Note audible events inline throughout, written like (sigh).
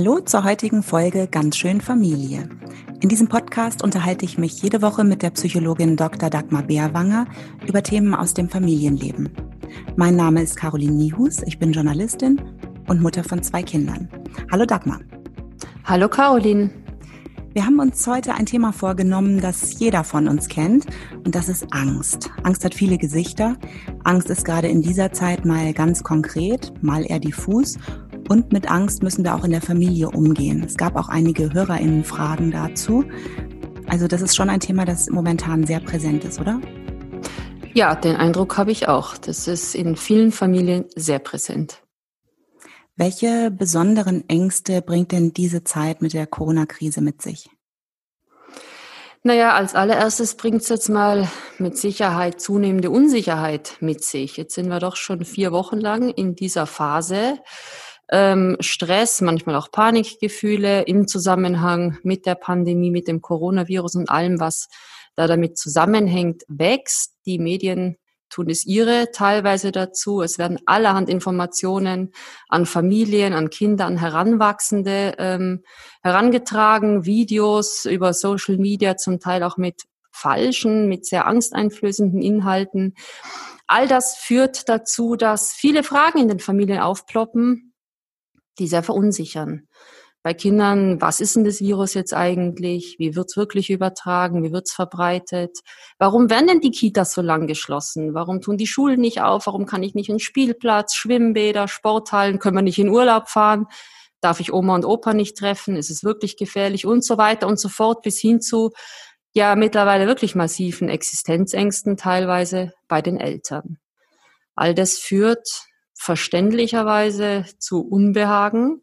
Hallo zur heutigen Folge Ganz schön Familie. In diesem Podcast unterhalte ich mich jede Woche mit der Psychologin Dr. Dagmar Beerwanger über Themen aus dem Familienleben. Mein Name ist Caroline Niehus, ich bin Journalistin und Mutter von zwei Kindern. Hallo Dagmar. Hallo Caroline. Wir haben uns heute ein Thema vorgenommen, das jeder von uns kennt, und das ist Angst. Angst hat viele Gesichter. Angst ist gerade in dieser Zeit mal ganz konkret, mal eher diffus. Und mit Angst müssen wir auch in der Familie umgehen. Es gab auch einige HörerInnen-Fragen dazu. Also das ist schon ein Thema, das momentan sehr präsent ist, oder? Ja, den Eindruck habe ich auch. Das ist in vielen Familien sehr präsent. Welche besonderen Ängste bringt denn diese Zeit mit der Corona-Krise mit sich? Naja, als allererstes bringt es jetzt mal mit Sicherheit zunehmende Unsicherheit mit sich. Jetzt sind wir doch schon vier Wochen lang in dieser Phase. Ähm, Stress, manchmal auch Panikgefühle im Zusammenhang mit der Pandemie, mit dem Coronavirus und allem, was da damit zusammenhängt, wächst. Die Medien tun es ihre teilweise dazu. Es werden allerhand Informationen an Familien, an Kinder, an Heranwachsende ähm, herangetragen, Videos über Social Media, zum Teil auch mit falschen, mit sehr angsteinflößenden Inhalten. All das führt dazu, dass viele Fragen in den Familien aufploppen, die sehr verunsichern bei Kindern, was ist denn das Virus jetzt eigentlich? Wie wird's wirklich übertragen? Wie wird's verbreitet? Warum werden denn die Kitas so lang geschlossen? Warum tun die Schulen nicht auf? Warum kann ich nicht in Spielplatz, Schwimmbäder, Sporthallen? Können wir nicht in Urlaub fahren? Darf ich Oma und Opa nicht treffen? Ist es wirklich gefährlich? Und so weiter und so fort bis hin zu ja mittlerweile wirklich massiven Existenzängsten teilweise bei den Eltern. All das führt verständlicherweise zu Unbehagen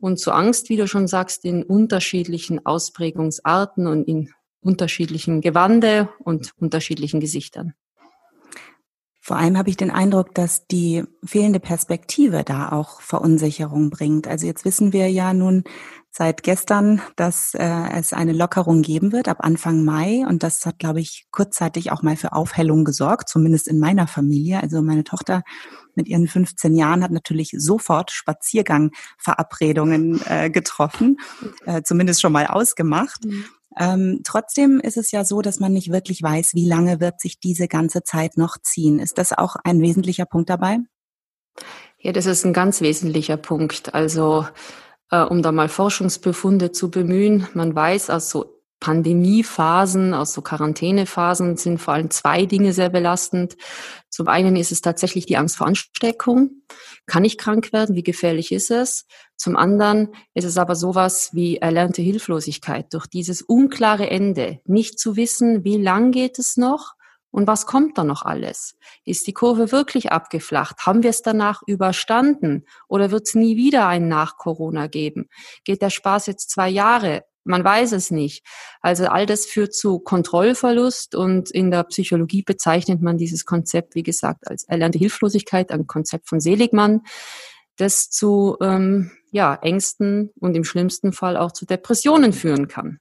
und zu Angst, wie du schon sagst, in unterschiedlichen Ausprägungsarten und in unterschiedlichen Gewande und unterschiedlichen Gesichtern. Vor allem habe ich den Eindruck, dass die fehlende Perspektive da auch Verunsicherung bringt. Also jetzt wissen wir ja nun seit gestern, dass äh, es eine Lockerung geben wird ab Anfang Mai. Und das hat, glaube ich, kurzzeitig auch mal für Aufhellung gesorgt, zumindest in meiner Familie. Also meine Tochter mit ihren 15 Jahren hat natürlich sofort Spaziergangverabredungen äh, getroffen, äh, zumindest schon mal ausgemacht. Mhm. Ähm, trotzdem ist es ja so, dass man nicht wirklich weiß, wie lange wird sich diese ganze Zeit noch ziehen. Ist das auch ein wesentlicher Punkt dabei? Ja, das ist ein ganz wesentlicher Punkt. Also äh, um da mal Forschungsbefunde zu bemühen, man weiß aus so Pandemiephasen, aus so Quarantänephasen sind vor allem zwei Dinge sehr belastend. Zum einen ist es tatsächlich die Angst vor Ansteckung. Kann ich krank werden? Wie gefährlich ist es? Zum anderen ist es aber sowas wie erlernte Hilflosigkeit durch dieses unklare Ende. Nicht zu wissen, wie lang geht es noch? Und was kommt da noch alles? Ist die Kurve wirklich abgeflacht? Haben wir es danach überstanden? Oder wird es nie wieder ein Nach-Corona geben? Geht der Spaß jetzt zwei Jahre? Man weiß es nicht. Also all das führt zu Kontrollverlust und in der Psychologie bezeichnet man dieses Konzept, wie gesagt, als erlernte Hilflosigkeit, ein Konzept von Seligmann, das zu ähm, ja, Ängsten und im schlimmsten Fall auch zu Depressionen führen kann.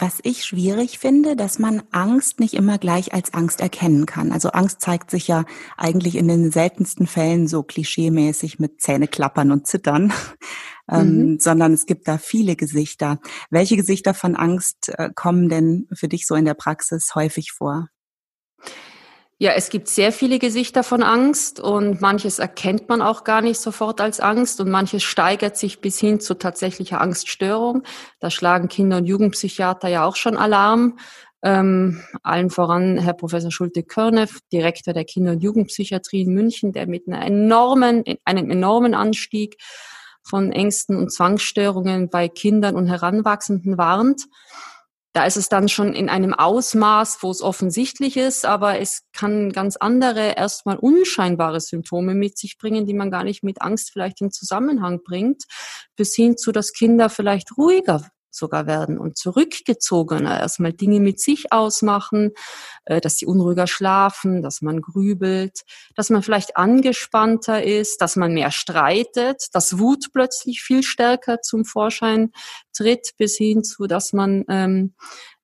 Was ich schwierig finde, dass man Angst nicht immer gleich als Angst erkennen kann. Also Angst zeigt sich ja eigentlich in den seltensten Fällen so klischeemäßig mit Zähneklappern und Zittern, (laughs) ähm, mhm. sondern es gibt da viele Gesichter. Welche Gesichter von Angst äh, kommen denn für dich so in der Praxis häufig vor? Ja, es gibt sehr viele Gesichter von Angst und manches erkennt man auch gar nicht sofort als Angst und manches steigert sich bis hin zu tatsächlicher Angststörung. Da schlagen Kinder- und Jugendpsychiater ja auch schon Alarm. Ähm, allen voran Herr Professor Schulte-Körneff, Direktor der Kinder- und Jugendpsychiatrie in München, der mit einer enormen, einem enormen Anstieg von Ängsten und Zwangsstörungen bei Kindern und Heranwachsenden warnt. Da ist es dann schon in einem Ausmaß, wo es offensichtlich ist, aber es kann ganz andere, erstmal unscheinbare Symptome mit sich bringen, die man gar nicht mit Angst vielleicht in Zusammenhang bringt, bis hin zu, dass Kinder vielleicht ruhiger sogar werden und zurückgezogener, erstmal Dinge mit sich ausmachen, äh, dass sie unruhiger schlafen, dass man grübelt, dass man vielleicht angespannter ist, dass man mehr streitet, dass Wut plötzlich viel stärker zum Vorschein tritt, bis hin zu, dass man ähm,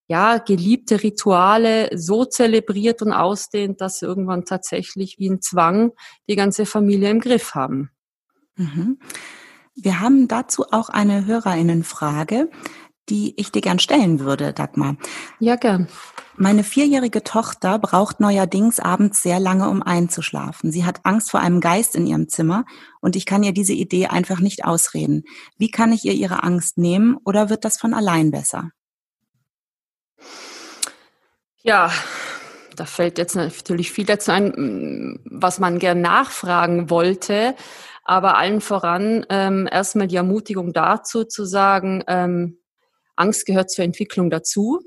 ja, geliebte Rituale so zelebriert und ausdehnt, dass sie irgendwann tatsächlich wie ein Zwang die ganze Familie im Griff haben. Mhm. Wir haben dazu auch eine Hörerinnenfrage, die ich dir gern stellen würde, Dagmar. Ja, gern. Meine vierjährige Tochter braucht neuerdings abends sehr lange, um einzuschlafen. Sie hat Angst vor einem Geist in ihrem Zimmer und ich kann ihr diese Idee einfach nicht ausreden. Wie kann ich ihr ihre Angst nehmen oder wird das von allein besser? Ja, da fällt jetzt natürlich viel dazu ein, was man gern nachfragen wollte. Aber allen voran ähm, erstmal die Ermutigung dazu zu sagen, ähm, Angst gehört zur Entwicklung dazu.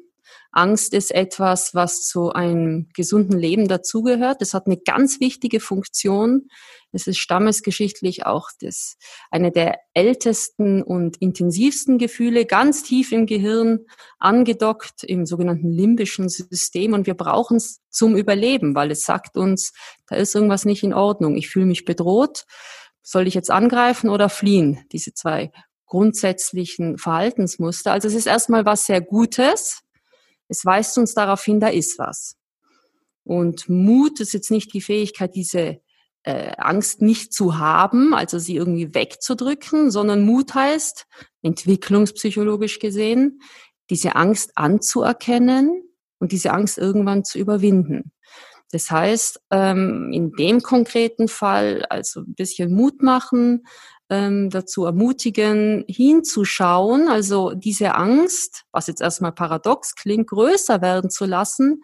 Angst ist etwas, was zu einem gesunden Leben dazugehört. Es hat eine ganz wichtige Funktion. Es ist stammesgeschichtlich auch das, eine der ältesten und intensivsten Gefühle, ganz tief im Gehirn angedockt im sogenannten limbischen System. Und wir brauchen es zum Überleben, weil es sagt uns, da ist irgendwas nicht in Ordnung. Ich fühle mich bedroht. Soll ich jetzt angreifen oder fliehen? Diese zwei grundsätzlichen Verhaltensmuster. Also es ist erstmal was sehr Gutes. Es weist uns darauf hin, da ist was. Und Mut ist jetzt nicht die Fähigkeit, diese äh, Angst nicht zu haben, also sie irgendwie wegzudrücken, sondern Mut heißt, entwicklungspsychologisch gesehen, diese Angst anzuerkennen und diese Angst irgendwann zu überwinden. Das heißt, ähm, in dem konkreten Fall also ein bisschen Mut machen, ähm, dazu ermutigen, hinzuschauen, also diese Angst, was jetzt erstmal paradox klingt, größer werden zu lassen,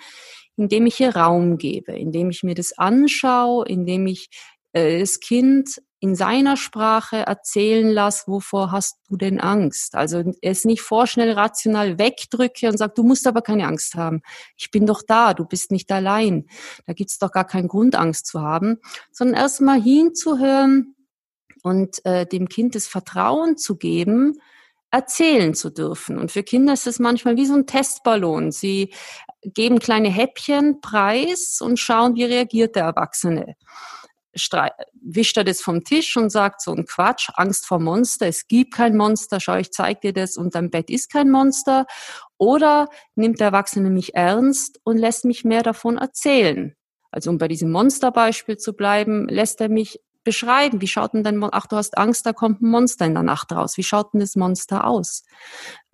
indem ich ihr Raum gebe, indem ich mir das anschaue, indem ich äh, das Kind in seiner Sprache erzählen lasse, wovor hast du denn Angst? Also es nicht vorschnell rational wegdrücke und sage, du musst aber keine Angst haben. Ich bin doch da, du bist nicht allein. Da gibt's doch gar keinen Grund, Angst zu haben, sondern erstmal hinzuhören, und äh, dem Kind das Vertrauen zu geben, erzählen zu dürfen. Und für Kinder ist es manchmal wie so ein Testballon. Sie geben kleine Häppchen preis und schauen, wie reagiert der Erwachsene. Wischt er das vom Tisch und sagt so ein Quatsch, Angst vor Monster, es gibt kein Monster, schau, ich zeig dir das und dein Bett ist kein Monster. Oder nimmt der Erwachsene mich ernst und lässt mich mehr davon erzählen. Also um bei diesem Monsterbeispiel zu bleiben, lässt er mich beschreiben. Wie schaut denn dein Monster? Ach, du hast Angst, da kommt ein Monster in der Nacht raus. Wie schaut denn das Monster aus?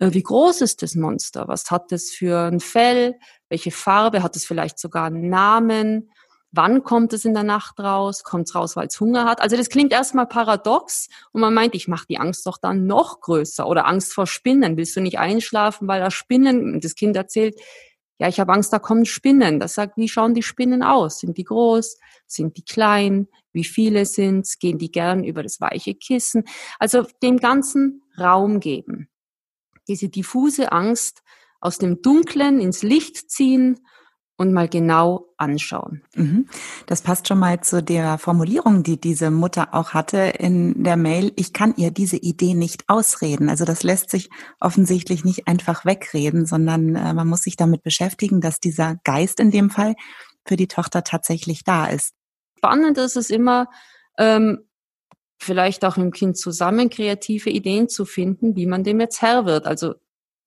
Äh, wie groß ist das Monster? Was hat das für ein Fell? Welche Farbe? Hat es vielleicht sogar einen Namen? Wann kommt es in der Nacht raus? Kommt es raus, weil es Hunger hat? Also das klingt erstmal paradox und man meint, ich mache die Angst doch dann noch größer oder Angst vor Spinnen. Willst du nicht einschlafen, weil da Spinnen, das Kind erzählt, ja, ich habe Angst, da kommen Spinnen. Das sagt, wie schauen die Spinnen aus? Sind die groß? Sind die klein? Wie viele sind's? Gehen die gern über das weiche Kissen? Also dem ganzen Raum geben. Diese diffuse Angst aus dem Dunklen ins Licht ziehen und mal genau anschauen. Mhm. Das passt schon mal zu der Formulierung, die diese Mutter auch hatte in der Mail. Ich kann ihr diese Idee nicht ausreden. Also das lässt sich offensichtlich nicht einfach wegreden, sondern äh, man muss sich damit beschäftigen, dass dieser Geist in dem Fall für die Tochter tatsächlich da ist. Spannend ist es immer, ähm, vielleicht auch dem Kind zusammen kreative Ideen zu finden, wie man dem jetzt Herr wird. Also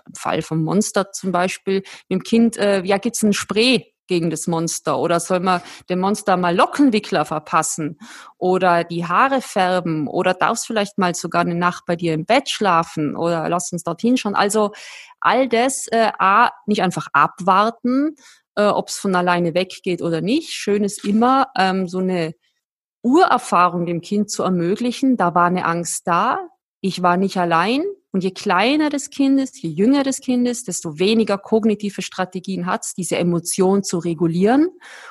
im Fall vom Monster zum Beispiel, mit dem Kind, äh, ja, gibt's ein Spray gegen das Monster oder soll man dem Monster mal Lockenwickler verpassen oder die Haare färben oder darfst vielleicht mal sogar eine Nacht bei dir im Bett schlafen oder lass uns dorthin schauen. Also all das äh, A, nicht einfach abwarten, äh, ob es von alleine weggeht oder nicht. Schön ist immer ähm, so eine Urerfahrung dem Kind zu ermöglichen. Da war eine Angst da, ich war nicht allein. Und je kleiner das Kind ist, je jünger das Kind ist, desto weniger kognitive Strategien hat es, diese Emotion zu regulieren.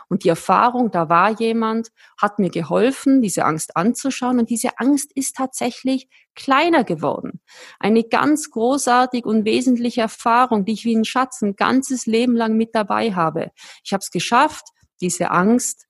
Und die Erfahrung, da war jemand, hat mir geholfen, diese Angst anzuschauen. Und diese Angst ist tatsächlich kleiner geworden. Eine ganz großartig und wesentliche Erfahrung, die ich wie ein Schatz ein ganzes Leben lang mit dabei habe. Ich habe es geschafft, diese Angst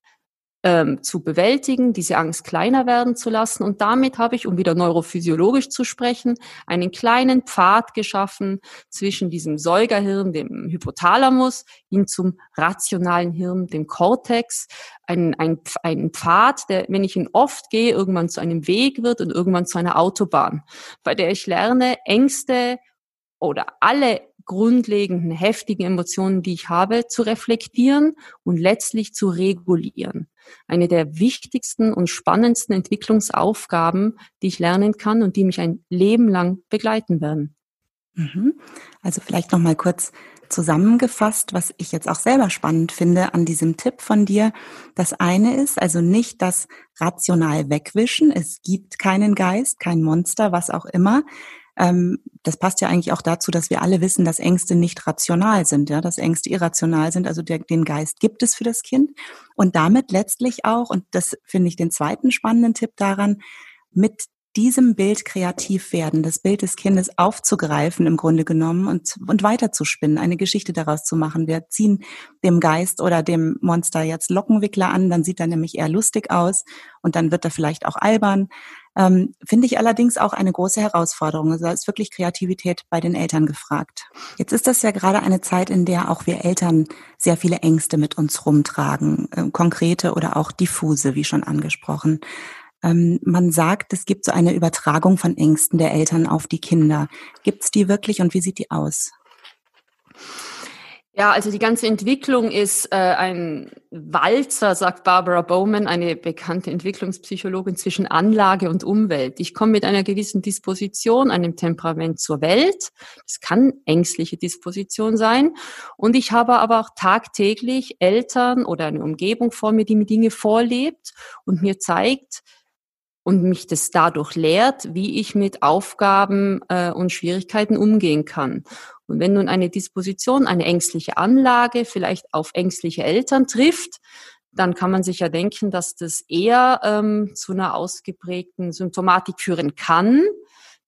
ähm, zu bewältigen, diese Angst kleiner werden zu lassen. Und damit habe ich, um wieder neurophysiologisch zu sprechen, einen kleinen Pfad geschaffen zwischen diesem Säugerhirn, dem Hypothalamus, hin zum rationalen Hirn, dem Cortex. Ein, ein, ein Pfad, der, wenn ich ihn oft gehe, irgendwann zu einem Weg wird und irgendwann zu einer Autobahn, bei der ich lerne, Ängste oder alle grundlegenden, heftigen Emotionen, die ich habe, zu reflektieren und letztlich zu regulieren. Eine der wichtigsten und spannendsten Entwicklungsaufgaben, die ich lernen kann und die mich ein Leben lang begleiten werden. Mhm. Also vielleicht noch mal kurz zusammengefasst, was ich jetzt auch selber spannend finde an diesem Tipp von dir. Das eine ist also nicht das rational wegwischen. Es gibt keinen Geist, kein Monster, was auch immer. Ähm, das passt ja eigentlich auch dazu, dass wir alle wissen, dass Ängste nicht rational sind, ja, dass Ängste irrational sind. Also der, den Geist gibt es für das Kind und damit letztlich auch, und das finde ich den zweiten spannenden Tipp daran, mit diesem Bild kreativ werden, das Bild des Kindes aufzugreifen im Grunde genommen und, und weiterzuspinnen, eine Geschichte daraus zu machen. Wir ziehen dem Geist oder dem Monster jetzt Lockenwickler an, dann sieht er nämlich eher lustig aus und dann wird er vielleicht auch albern. Ähm, Finde ich allerdings auch eine große Herausforderung. Also da ist wirklich Kreativität bei den Eltern gefragt. Jetzt ist das ja gerade eine Zeit, in der auch wir Eltern sehr viele Ängste mit uns rumtragen, äh, konkrete oder auch diffuse, wie schon angesprochen. Ähm, man sagt, es gibt so eine Übertragung von Ängsten der Eltern auf die Kinder. Gibt es die wirklich und wie sieht die aus? Ja, also die ganze Entwicklung ist äh, ein Walzer, sagt Barbara Bowman, eine bekannte Entwicklungspsychologin zwischen Anlage und Umwelt. Ich komme mit einer gewissen Disposition, einem Temperament zur Welt. Das kann ängstliche Disposition sein. Und ich habe aber auch tagtäglich Eltern oder eine Umgebung vor mir, die mir Dinge vorlebt und mir zeigt, und mich das dadurch lehrt, wie ich mit Aufgaben äh, und Schwierigkeiten umgehen kann. Und wenn nun eine Disposition, eine ängstliche Anlage vielleicht auf ängstliche Eltern trifft, dann kann man sich ja denken, dass das eher ähm, zu einer ausgeprägten Symptomatik führen kann,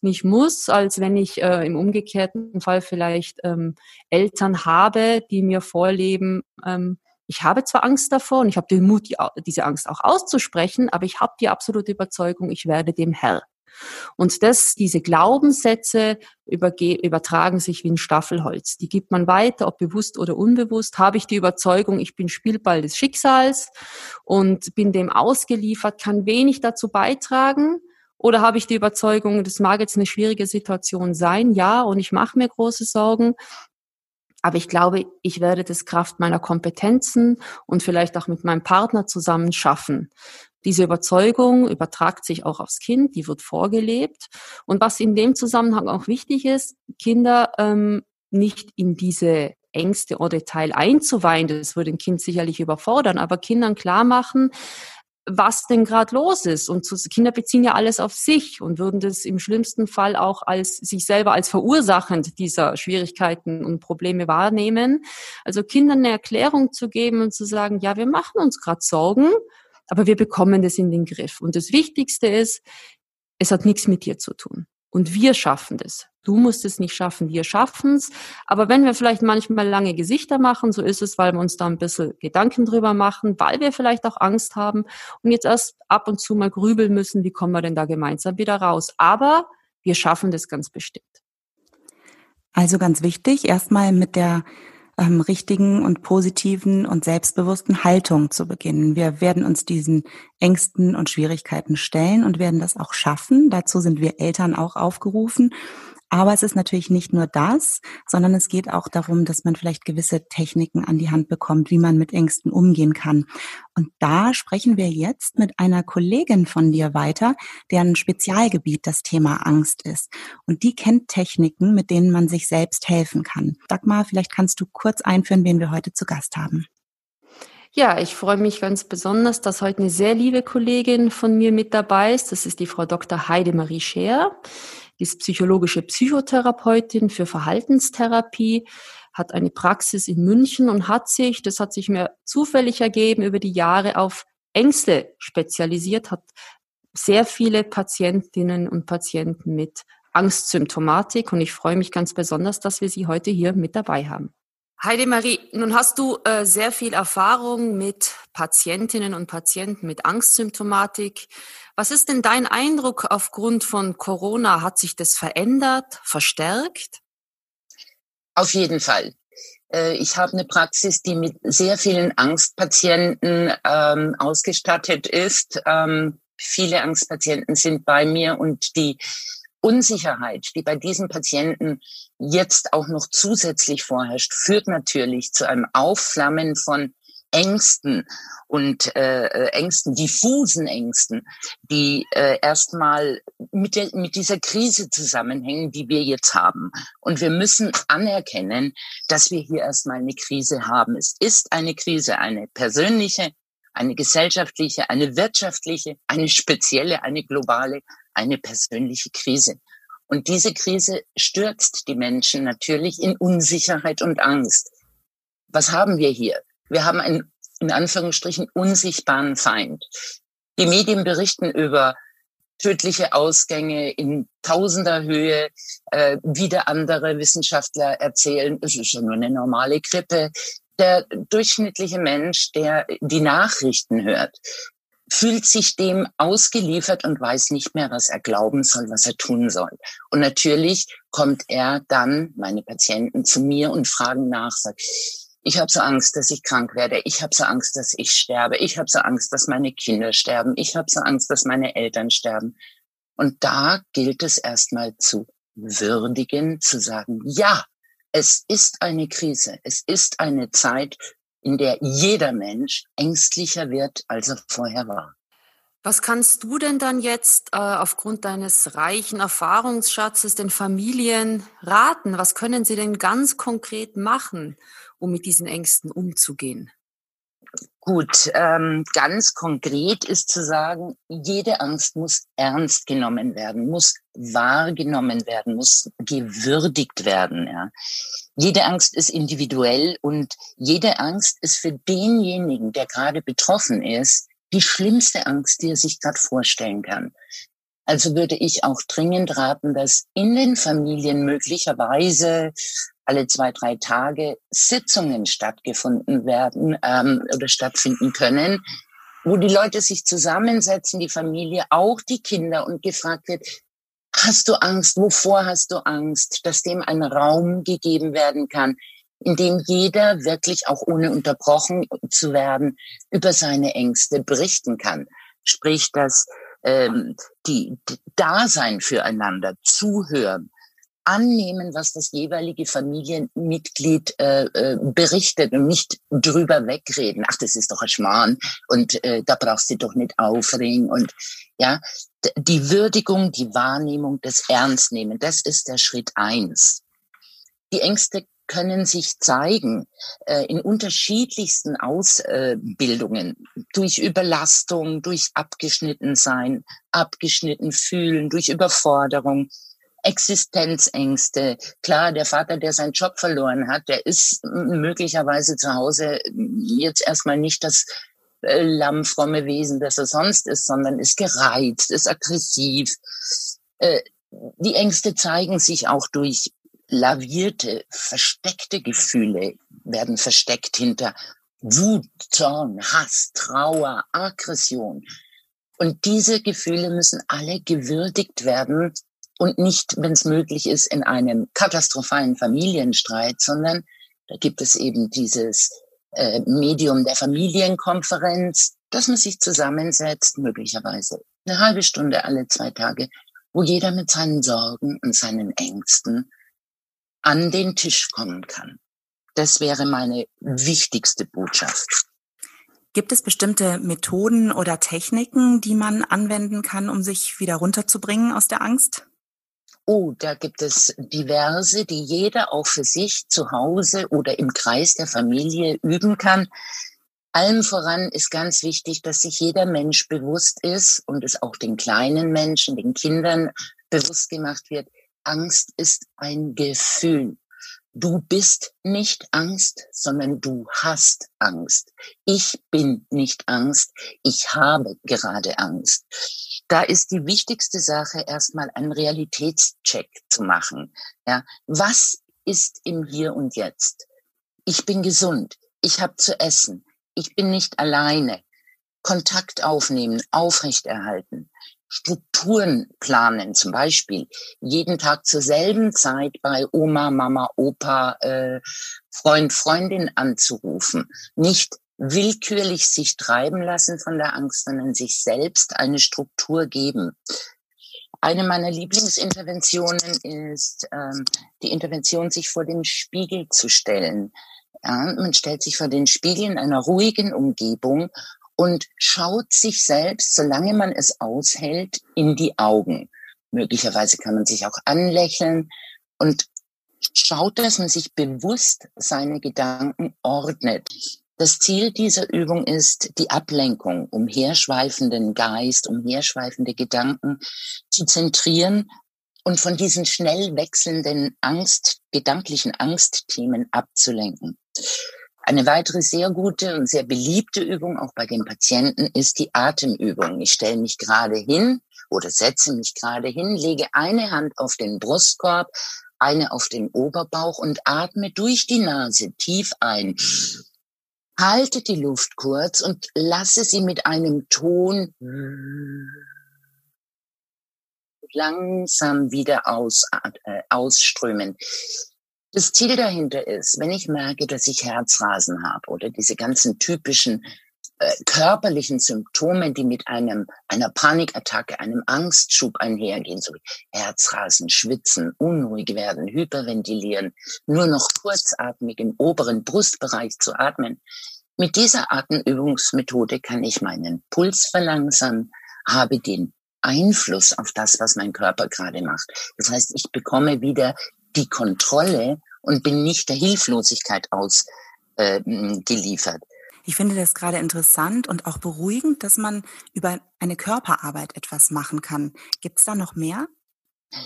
nicht muss, als wenn ich äh, im umgekehrten Fall vielleicht ähm, Eltern habe, die mir vorleben, ähm, ich habe zwar Angst davor und ich habe den Mut, die, diese Angst auch auszusprechen, aber ich habe die absolute Überzeugung, ich werde dem Herr. Und das, diese Glaubenssätze übertragen sich wie ein Staffelholz. Die gibt man weiter, ob bewusst oder unbewusst. Habe ich die Überzeugung, ich bin Spielball des Schicksals und bin dem ausgeliefert, kann wenig dazu beitragen. Oder habe ich die Überzeugung, das mag jetzt eine schwierige Situation sein, ja, und ich mache mir große Sorgen, aber ich glaube, ich werde das Kraft meiner Kompetenzen und vielleicht auch mit meinem Partner zusammen schaffen. Diese Überzeugung übertragt sich auch aufs Kind, die wird vorgelebt. Und was in dem Zusammenhang auch wichtig ist, Kinder ähm, nicht in diese Ängste oder Detail einzuweihen, das würde ein Kind sicherlich überfordern, aber Kindern klar machen, was denn gerade los ist. Und Kinder beziehen ja alles auf sich und würden das im schlimmsten Fall auch als sich selber als verursachend dieser Schwierigkeiten und Probleme wahrnehmen. Also Kindern eine Erklärung zu geben und zu sagen, ja, wir machen uns gerade Sorgen, aber wir bekommen das in den Griff. Und das Wichtigste ist, es hat nichts mit dir zu tun. Und wir schaffen das. Du musst es nicht schaffen, wir schaffen es. Aber wenn wir vielleicht manchmal lange Gesichter machen, so ist es, weil wir uns da ein bisschen Gedanken drüber machen, weil wir vielleicht auch Angst haben und jetzt erst ab und zu mal grübeln müssen, wie kommen wir denn da gemeinsam wieder raus. Aber wir schaffen das ganz bestimmt. Also ganz wichtig, erstmal mit der ähm, richtigen und positiven und selbstbewussten Haltung zu beginnen. Wir werden uns diesen Ängsten und Schwierigkeiten stellen und werden das auch schaffen. Dazu sind wir Eltern auch aufgerufen. Aber es ist natürlich nicht nur das, sondern es geht auch darum, dass man vielleicht gewisse Techniken an die Hand bekommt, wie man mit Ängsten umgehen kann. Und da sprechen wir jetzt mit einer Kollegin von dir weiter, deren Spezialgebiet das Thema Angst ist. Und die kennt Techniken, mit denen man sich selbst helfen kann. Dagmar, vielleicht kannst du kurz einführen, wen wir heute zu Gast haben. Ja, ich freue mich ganz besonders, dass heute eine sehr liebe Kollegin von mir mit dabei ist. Das ist die Frau Dr. Heidemarie Scheer. Die ist psychologische Psychotherapeutin für Verhaltenstherapie, hat eine Praxis in München und hat sich, das hat sich mir zufällig ergeben, über die Jahre auf Ängste spezialisiert, hat sehr viele Patientinnen und Patienten mit Angstsymptomatik und ich freue mich ganz besonders, dass wir Sie heute hier mit dabei haben. Heidemarie, nun hast du äh, sehr viel Erfahrung mit Patientinnen und Patienten mit Angstsymptomatik. Was ist denn dein Eindruck aufgrund von Corona? Hat sich das verändert, verstärkt? Auf jeden Fall. Äh, ich habe eine Praxis, die mit sehr vielen Angstpatienten ähm, ausgestattet ist. Ähm, viele Angstpatienten sind bei mir und die Unsicherheit, die bei diesen Patienten jetzt auch noch zusätzlich vorherrscht, führt natürlich zu einem Aufflammen von Ängsten und äh, äh, Ängsten, diffusen Ängsten, die äh, erstmal mit, mit dieser Krise zusammenhängen, die wir jetzt haben. Und wir müssen anerkennen, dass wir hier erstmal eine Krise haben. Es ist eine Krise, eine persönliche, eine gesellschaftliche, eine wirtschaftliche, eine spezielle, eine globale, eine persönliche Krise. Und diese Krise stürzt die Menschen natürlich in Unsicherheit und Angst. Was haben wir hier? Wir haben einen in Anführungsstrichen unsichtbaren Feind. Die Medien berichten über tödliche Ausgänge in tausender Höhe. Äh, wieder andere Wissenschaftler erzählen, es ist ja nur eine normale Grippe. Der durchschnittliche Mensch, der die Nachrichten hört, fühlt sich dem ausgeliefert und weiß nicht mehr, was er glauben soll, was er tun soll. Und natürlich kommt er dann, meine Patienten, zu mir und fragen nach, sagt, ich habe so Angst, dass ich krank werde. Ich habe so Angst, dass ich sterbe. Ich habe so Angst, dass meine Kinder sterben. Ich habe so Angst, dass meine Eltern sterben. Und da gilt es erstmal zu würdigen, zu sagen, ja, es ist eine Krise. Es ist eine Zeit, in der jeder Mensch ängstlicher wird, als er vorher war. Was kannst du denn dann jetzt äh, aufgrund deines reichen Erfahrungsschatzes den Familien raten? Was können sie denn ganz konkret machen, um mit diesen Ängsten umzugehen? Gut, ähm, ganz konkret ist zu sagen, jede Angst muss ernst genommen werden, muss wahrgenommen werden, muss gewürdigt werden. Ja. Jede Angst ist individuell und jede Angst ist für denjenigen, der gerade betroffen ist, die schlimmste Angst, die er sich gerade vorstellen kann. Also würde ich auch dringend raten, dass in den Familien möglicherweise alle zwei, drei Tage Sitzungen stattgefunden werden ähm, oder stattfinden können, wo die Leute sich zusammensetzen, die Familie, auch die Kinder und gefragt wird, hast du Angst? Wovor hast du Angst? Dass dem ein Raum gegeben werden kann, in dem jeder wirklich auch ohne unterbrochen zu werden über seine Ängste berichten kann. Sprich, dass ähm, die, die Dasein füreinander, zuhören, annehmen, was das jeweilige Familienmitglied äh, äh, berichtet und nicht drüber wegreden. Ach, das ist doch ein Schmarrn und äh, da brauchst du doch nicht aufregen und ja, die Würdigung, die Wahrnehmung, das Ernstnehmen, das ist der Schritt eins. Die Ängste können sich zeigen äh, in unterschiedlichsten Ausbildungen, durch Überlastung, durch Abgeschnittensein, abgeschnitten fühlen, durch Überforderung, Existenzängste. Klar, der Vater, der seinen Job verloren hat, der ist möglicherweise zu Hause jetzt erstmal nicht das äh, lammfromme Wesen, das er sonst ist, sondern ist gereizt, ist aggressiv. Äh, die Ängste zeigen sich auch durch lavierte, versteckte Gefühle werden versteckt hinter Wut, Zorn, Hass, Trauer, Aggression. Und diese Gefühle müssen alle gewürdigt werden und nicht, wenn es möglich ist, in einem katastrophalen Familienstreit, sondern da gibt es eben dieses äh, Medium der Familienkonferenz, dass man sich zusammensetzt, möglicherweise eine halbe Stunde alle zwei Tage, wo jeder mit seinen Sorgen und seinen Ängsten an den Tisch kommen kann. Das wäre meine wichtigste Botschaft. Gibt es bestimmte Methoden oder Techniken, die man anwenden kann, um sich wieder runterzubringen aus der Angst? Oh, da gibt es diverse, die jeder auch für sich zu Hause oder im Kreis der Familie üben kann. Allem voran ist ganz wichtig, dass sich jeder Mensch bewusst ist und es auch den kleinen Menschen, den Kindern bewusst gemacht wird, Angst ist ein Gefühl. Du bist nicht Angst, sondern du hast Angst. Ich bin nicht Angst, ich habe gerade Angst. Da ist die wichtigste Sache erstmal einen Realitätscheck zu machen. Ja, was ist im Hier und Jetzt? Ich bin gesund, ich habe zu essen, ich bin nicht alleine. Kontakt aufnehmen, aufrechterhalten. Strukturen planen, zum Beispiel jeden Tag zur selben Zeit bei Oma, Mama, Opa, äh, Freund, Freundin anzurufen, nicht willkürlich sich treiben lassen von der Angst, sondern sich selbst eine Struktur geben. Eine meiner Lieblingsinterventionen ist ähm, die Intervention, sich vor den Spiegel zu stellen. Ja, man stellt sich vor den Spiegel in einer ruhigen Umgebung und schaut sich selbst, solange man es aushält, in die Augen. Möglicherweise kann man sich auch anlächeln und schaut, dass man sich bewusst seine Gedanken ordnet. Das Ziel dieser Übung ist, die Ablenkung, umherschweifenden Geist, umherschweifende Gedanken zu zentrieren und von diesen schnell wechselnden Angst, gedanklichen Angstthemen abzulenken. Eine weitere sehr gute und sehr beliebte Übung auch bei den Patienten ist die Atemübung. Ich stelle mich gerade hin oder setze mich gerade hin, lege eine Hand auf den Brustkorb, eine auf den Oberbauch und atme durch die Nase tief ein halte die Luft kurz und lasse sie mit einem Ton langsam wieder aus, äh, ausströmen. Das Ziel dahinter ist, wenn ich merke, dass ich Herzrasen habe oder diese ganzen typischen äh, körperlichen Symptome, die mit einem, einer Panikattacke, einem Angstschub einhergehen, so wie Herzrasen, Schwitzen, unruhig werden, hyperventilieren, nur noch kurzatmig im oberen Brustbereich zu atmen. Mit dieser Atemübungsmethode kann ich meinen Puls verlangsamen, habe den Einfluss auf das, was mein Körper gerade macht. Das heißt, ich bekomme wieder die Kontrolle und bin nicht der Hilflosigkeit ausgeliefert. Äh, ich finde das gerade interessant und auch beruhigend, dass man über eine Körperarbeit etwas machen kann. Gibt es da noch mehr?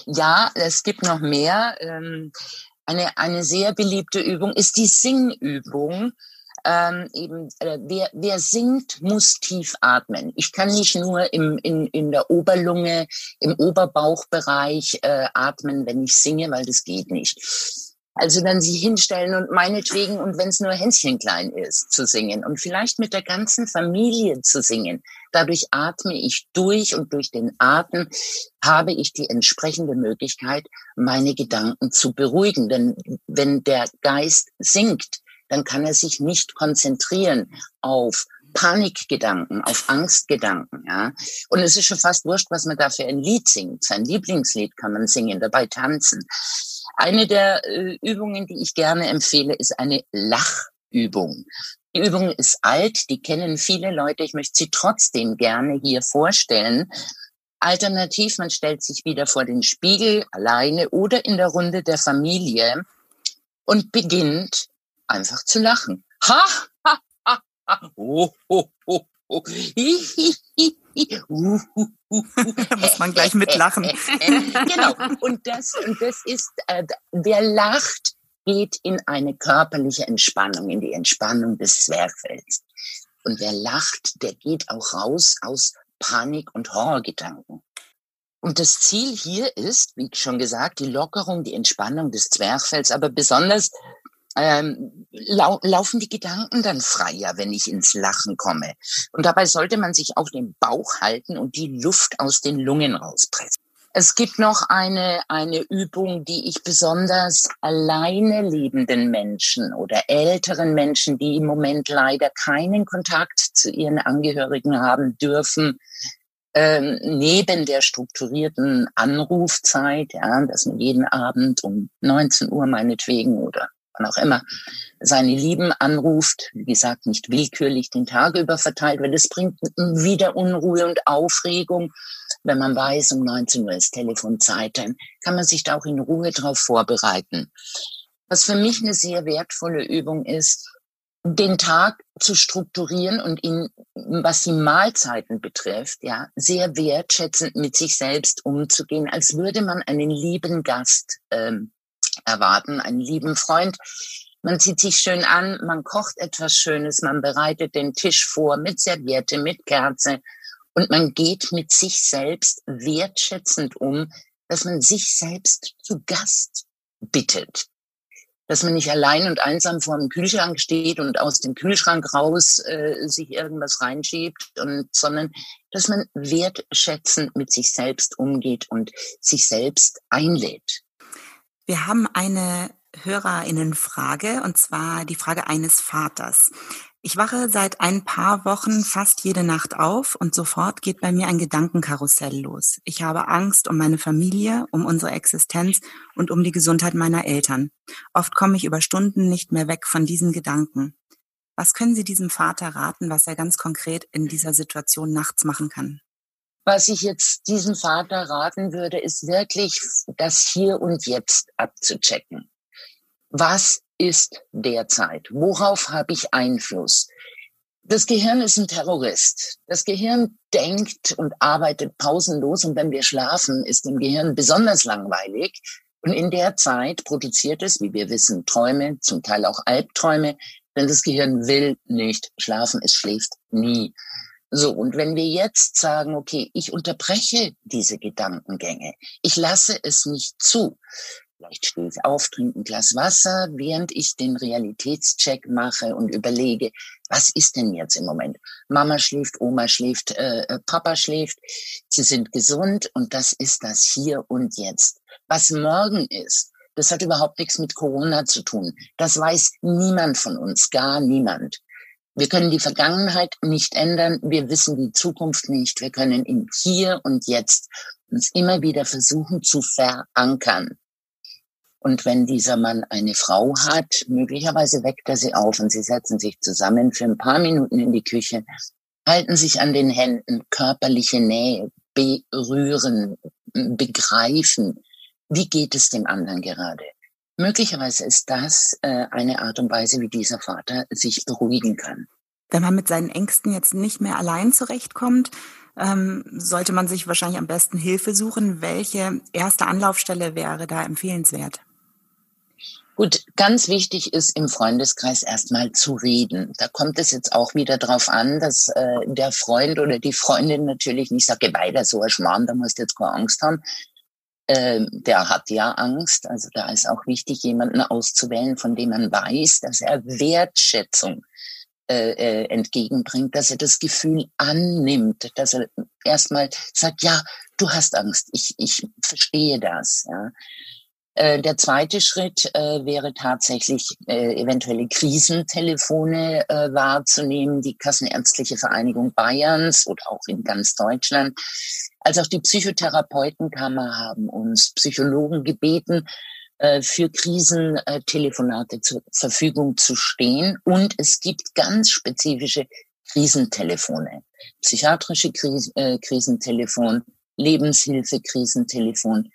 Ja, es gibt noch mehr. Ähm, eine, eine sehr beliebte Übung ist die Singübung. Ähm, eben, äh, wer, wer singt, muss tief atmen. Ich kann nicht nur im, in, in der Oberlunge, im Oberbauchbereich äh, atmen, wenn ich singe, weil das geht nicht. Also dann sich hinstellen und meinetwegen, und wenn es nur Hänschen klein ist, zu singen und vielleicht mit der ganzen Familie zu singen. Dadurch atme ich durch und durch den Atem habe ich die entsprechende Möglichkeit, meine Gedanken zu beruhigen. Denn wenn der Geist sinkt, dann kann er sich nicht konzentrieren auf Panikgedanken, auf Angstgedanken, ja. Und es ist schon fast wurscht, was man da für ein Lied singt. Sein Lieblingslied kann man singen, dabei tanzen. Eine der äh, Übungen, die ich gerne empfehle, ist eine Lachübung. Die Übung ist alt, die kennen viele Leute. Ich möchte sie trotzdem gerne hier vorstellen. Alternativ, man stellt sich wieder vor den Spiegel alleine oder in der Runde der Familie und beginnt einfach zu lachen. Ha, ha, ha, ha. Oh, oh, oh, oh. Hi, hi, hi, da (laughs) muss man gleich mitlachen. (laughs) genau. Und das, und das ist, äh, wer lacht, geht in eine körperliche Entspannung, in die Entspannung des Zwerchfells. Und wer lacht, der geht auch raus aus Panik und Horrorgedanken. Und das Ziel hier ist, wie schon gesagt, die Lockerung, die Entspannung des Zwerchfells, aber besonders ähm, lau laufen die Gedanken dann freier, wenn ich ins Lachen komme. Und dabei sollte man sich auf den Bauch halten und die Luft aus den Lungen rauspressen. Es gibt noch eine, eine Übung, die ich besonders alleine lebenden Menschen oder älteren Menschen, die im Moment leider keinen Kontakt zu ihren Angehörigen haben dürfen, ähm, neben der strukturierten Anrufzeit, ja, dass man jeden Abend um 19 Uhr meinetwegen oder wann auch immer, seine Lieben anruft, wie gesagt, nicht willkürlich den Tag über verteilt, weil das bringt wieder Unruhe und Aufregung. Wenn man weiß, um 19 Uhr ist Telefonzeit, dann kann man sich da auch in Ruhe darauf vorbereiten. Was für mich eine sehr wertvolle Übung ist, den Tag zu strukturieren und ihn, was die Mahlzeiten betrifft, ja, sehr wertschätzend mit sich selbst umzugehen, als würde man einen lieben Gast ähm, erwarten, einen lieben Freund. Man zieht sich schön an, man kocht etwas Schönes, man bereitet den Tisch vor mit Serviette, mit Kerze und man geht mit sich selbst wertschätzend um, dass man sich selbst zu Gast bittet. Dass man nicht allein und einsam vor dem Kühlschrank steht und aus dem Kühlschrank raus äh, sich irgendwas reinschiebt, und, sondern dass man wertschätzend mit sich selbst umgeht und sich selbst einlädt. Wir haben eine Hörerinnenfrage und zwar die Frage eines Vaters. Ich wache seit ein paar Wochen fast jede Nacht auf und sofort geht bei mir ein Gedankenkarussell los. Ich habe Angst um meine Familie, um unsere Existenz und um die Gesundheit meiner Eltern. Oft komme ich über Stunden nicht mehr weg von diesen Gedanken. Was können Sie diesem Vater raten, was er ganz konkret in dieser Situation nachts machen kann? Was ich jetzt diesem Vater raten würde, ist wirklich das Hier und Jetzt abzuchecken. Was ist derzeit? Worauf habe ich Einfluss? Das Gehirn ist ein Terrorist. Das Gehirn denkt und arbeitet pausenlos und wenn wir schlafen, ist dem Gehirn besonders langweilig. Und in der Zeit produziert es, wie wir wissen, Träume, zum Teil auch Albträume, denn das Gehirn will nicht schlafen, es schläft nie. So, und wenn wir jetzt sagen, okay, ich unterbreche diese Gedankengänge, ich lasse es nicht zu, Vielleicht stehe ich auf, trinke ein Glas Wasser, während ich den Realitätscheck mache und überlege, was ist denn jetzt im Moment? Mama schläft, Oma schläft, äh, äh, Papa schläft, sie sind gesund und das ist das hier und jetzt. Was morgen ist, das hat überhaupt nichts mit Corona zu tun. Das weiß niemand von uns, gar niemand. Wir können die Vergangenheit nicht ändern, wir wissen die Zukunft nicht. Wir können im Hier und Jetzt uns immer wieder versuchen zu verankern. Und wenn dieser Mann eine Frau hat, möglicherweise weckt er sie auf und sie setzen sich zusammen für ein paar Minuten in die Küche, halten sich an den Händen, körperliche Nähe, berühren, begreifen. Wie geht es dem anderen gerade? Möglicherweise ist das äh, eine Art und Weise, wie dieser Vater sich beruhigen kann. Wenn man mit seinen Ängsten jetzt nicht mehr allein zurechtkommt, ähm, sollte man sich wahrscheinlich am besten Hilfe suchen. Welche erste Anlaufstelle wäre da empfehlenswert? Gut, ganz wichtig ist im Freundeskreis erstmal zu reden. Da kommt es jetzt auch wieder drauf an, dass äh, der Freund oder die Freundin natürlich nicht sagt, geh weiter, so ein Schmarrn, da musst du jetzt keine Angst haben. Äh, der hat ja Angst. Also da ist auch wichtig, jemanden auszuwählen, von dem man weiß, dass er Wertschätzung äh, äh entgegenbringt, dass er das Gefühl annimmt, dass er erstmal sagt, ja, du hast Angst, ich, ich verstehe das. Ja. Äh, der zweite Schritt äh, wäre tatsächlich äh, eventuelle Krisentelefone äh, wahrzunehmen. Die Kassenärztliche Vereinigung Bayerns oder auch in ganz Deutschland, als auch die Psychotherapeutenkammer haben uns Psychologen gebeten, äh, für Krisentelefonate zur Verfügung zu stehen. Und es gibt ganz spezifische Krisentelefone, psychiatrische äh, Krisentelefon, Lebenshilfe-Krisentelefon.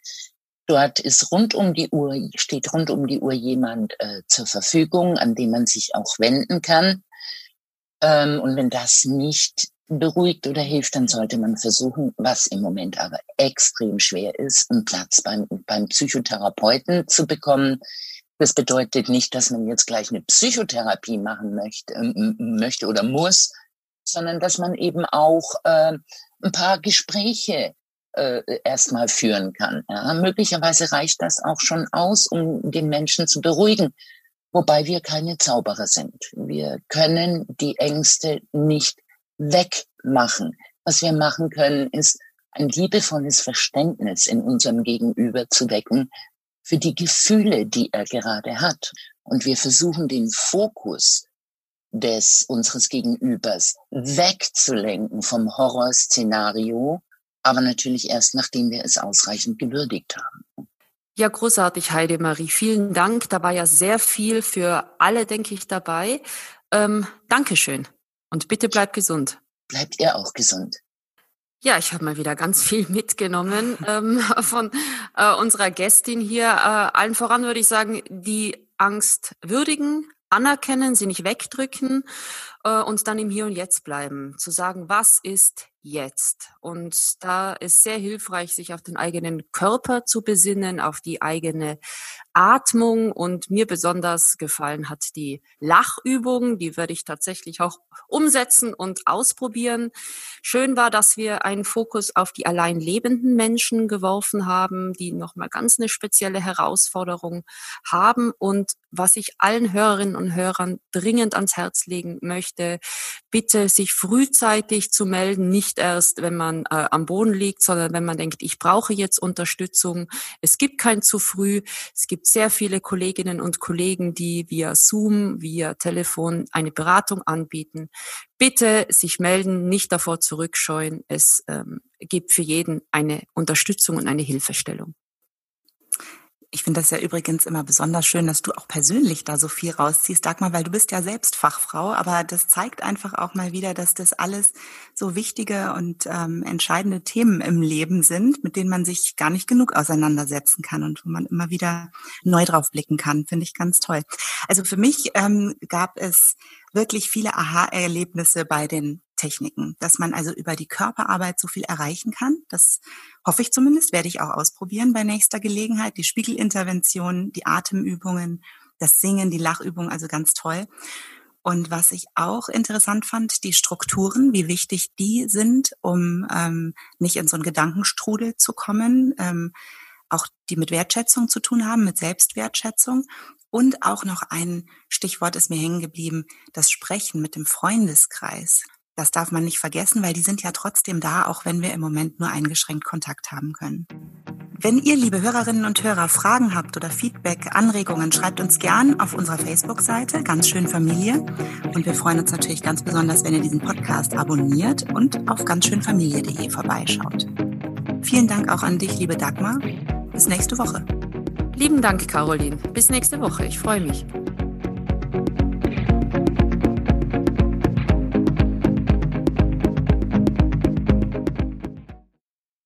Dort ist rund um die Uhr, steht rund um die Uhr jemand äh, zur Verfügung, an den man sich auch wenden kann. Ähm, und wenn das nicht beruhigt oder hilft, dann sollte man versuchen, was im Moment aber extrem schwer ist, einen Platz beim, beim Psychotherapeuten zu bekommen. Das bedeutet nicht, dass man jetzt gleich eine Psychotherapie machen möchte, äh, möchte oder muss, sondern dass man eben auch äh, ein paar Gespräche äh, erstmal führen kann. Ja, möglicherweise reicht das auch schon aus, um den Menschen zu beruhigen, wobei wir keine Zauberer sind. Wir können die Ängste nicht wegmachen. Was wir machen können, ist ein liebevolles Verständnis in unserem Gegenüber zu wecken für die Gefühle, die er gerade hat. Und wir versuchen den Fokus des unseres Gegenübers wegzulenken vom Horrorszenario aber natürlich erst, nachdem wir es ausreichend gewürdigt haben. Ja, großartig, Heidemarie. Vielen Dank. Da war ja sehr viel für alle, denke ich, dabei. Ähm, Dankeschön. Und bitte bleibt gesund. Bleibt ihr auch gesund. Ja, ich habe mal wieder ganz viel (laughs) mitgenommen ähm, (laughs) von äh, unserer Gästin hier. Äh, allen voran würde ich sagen, die Angst würdigen, anerkennen, sie nicht wegdrücken äh, und dann im Hier und Jetzt bleiben. Zu sagen, was ist jetzt. Und da ist sehr hilfreich, sich auf den eigenen Körper zu besinnen, auf die eigene Atmung. Und mir besonders gefallen hat die Lachübung. Die werde ich tatsächlich auch umsetzen und ausprobieren. Schön war, dass wir einen Fokus auf die allein lebenden Menschen geworfen haben, die nochmal ganz eine spezielle Herausforderung haben. Und was ich allen Hörerinnen und Hörern dringend ans Herz legen möchte, möchte, bitte sich frühzeitig zu melden, nicht erst, wenn man äh, am Boden liegt, sondern wenn man denkt, ich brauche jetzt Unterstützung. Es gibt kein zu früh. Es gibt sehr viele Kolleginnen und Kollegen, die via Zoom, via Telefon eine Beratung anbieten. Bitte sich melden, nicht davor zurückscheuen. Es ähm, gibt für jeden eine Unterstützung und eine Hilfestellung. Ich finde das ja übrigens immer besonders schön, dass du auch persönlich da so viel rausziehst, Dagmar, weil du bist ja selbst Fachfrau, aber das zeigt einfach auch mal wieder, dass das alles so wichtige und ähm, entscheidende Themen im Leben sind, mit denen man sich gar nicht genug auseinandersetzen kann und wo man immer wieder neu drauf blicken kann. Finde ich ganz toll. Also für mich ähm, gab es wirklich viele Aha-Erlebnisse bei den Techniken, dass man also über die Körperarbeit so viel erreichen kann. Das hoffe ich zumindest, werde ich auch ausprobieren bei nächster Gelegenheit. Die Spiegelintervention, die Atemübungen, das Singen, die Lachübung, also ganz toll. Und was ich auch interessant fand, die Strukturen, wie wichtig die sind, um ähm, nicht in so einen Gedankenstrudel zu kommen, ähm, auch die mit Wertschätzung zu tun haben, mit Selbstwertschätzung. Und auch noch ein Stichwort ist mir hängen geblieben, das Sprechen mit dem Freundeskreis. Das darf man nicht vergessen, weil die sind ja trotzdem da, auch wenn wir im Moment nur eingeschränkt Kontakt haben können. Wenn ihr, liebe Hörerinnen und Hörer, Fragen habt oder Feedback, Anregungen, schreibt uns gern auf unserer Facebook-Seite, ganz schön Familie. Und wir freuen uns natürlich ganz besonders, wenn ihr diesen Podcast abonniert und auf ganzschönfamilie.de vorbeischaut. Vielen Dank auch an dich, liebe Dagmar. Bis nächste Woche. Lieben Dank, Caroline. Bis nächste Woche. Ich freue mich.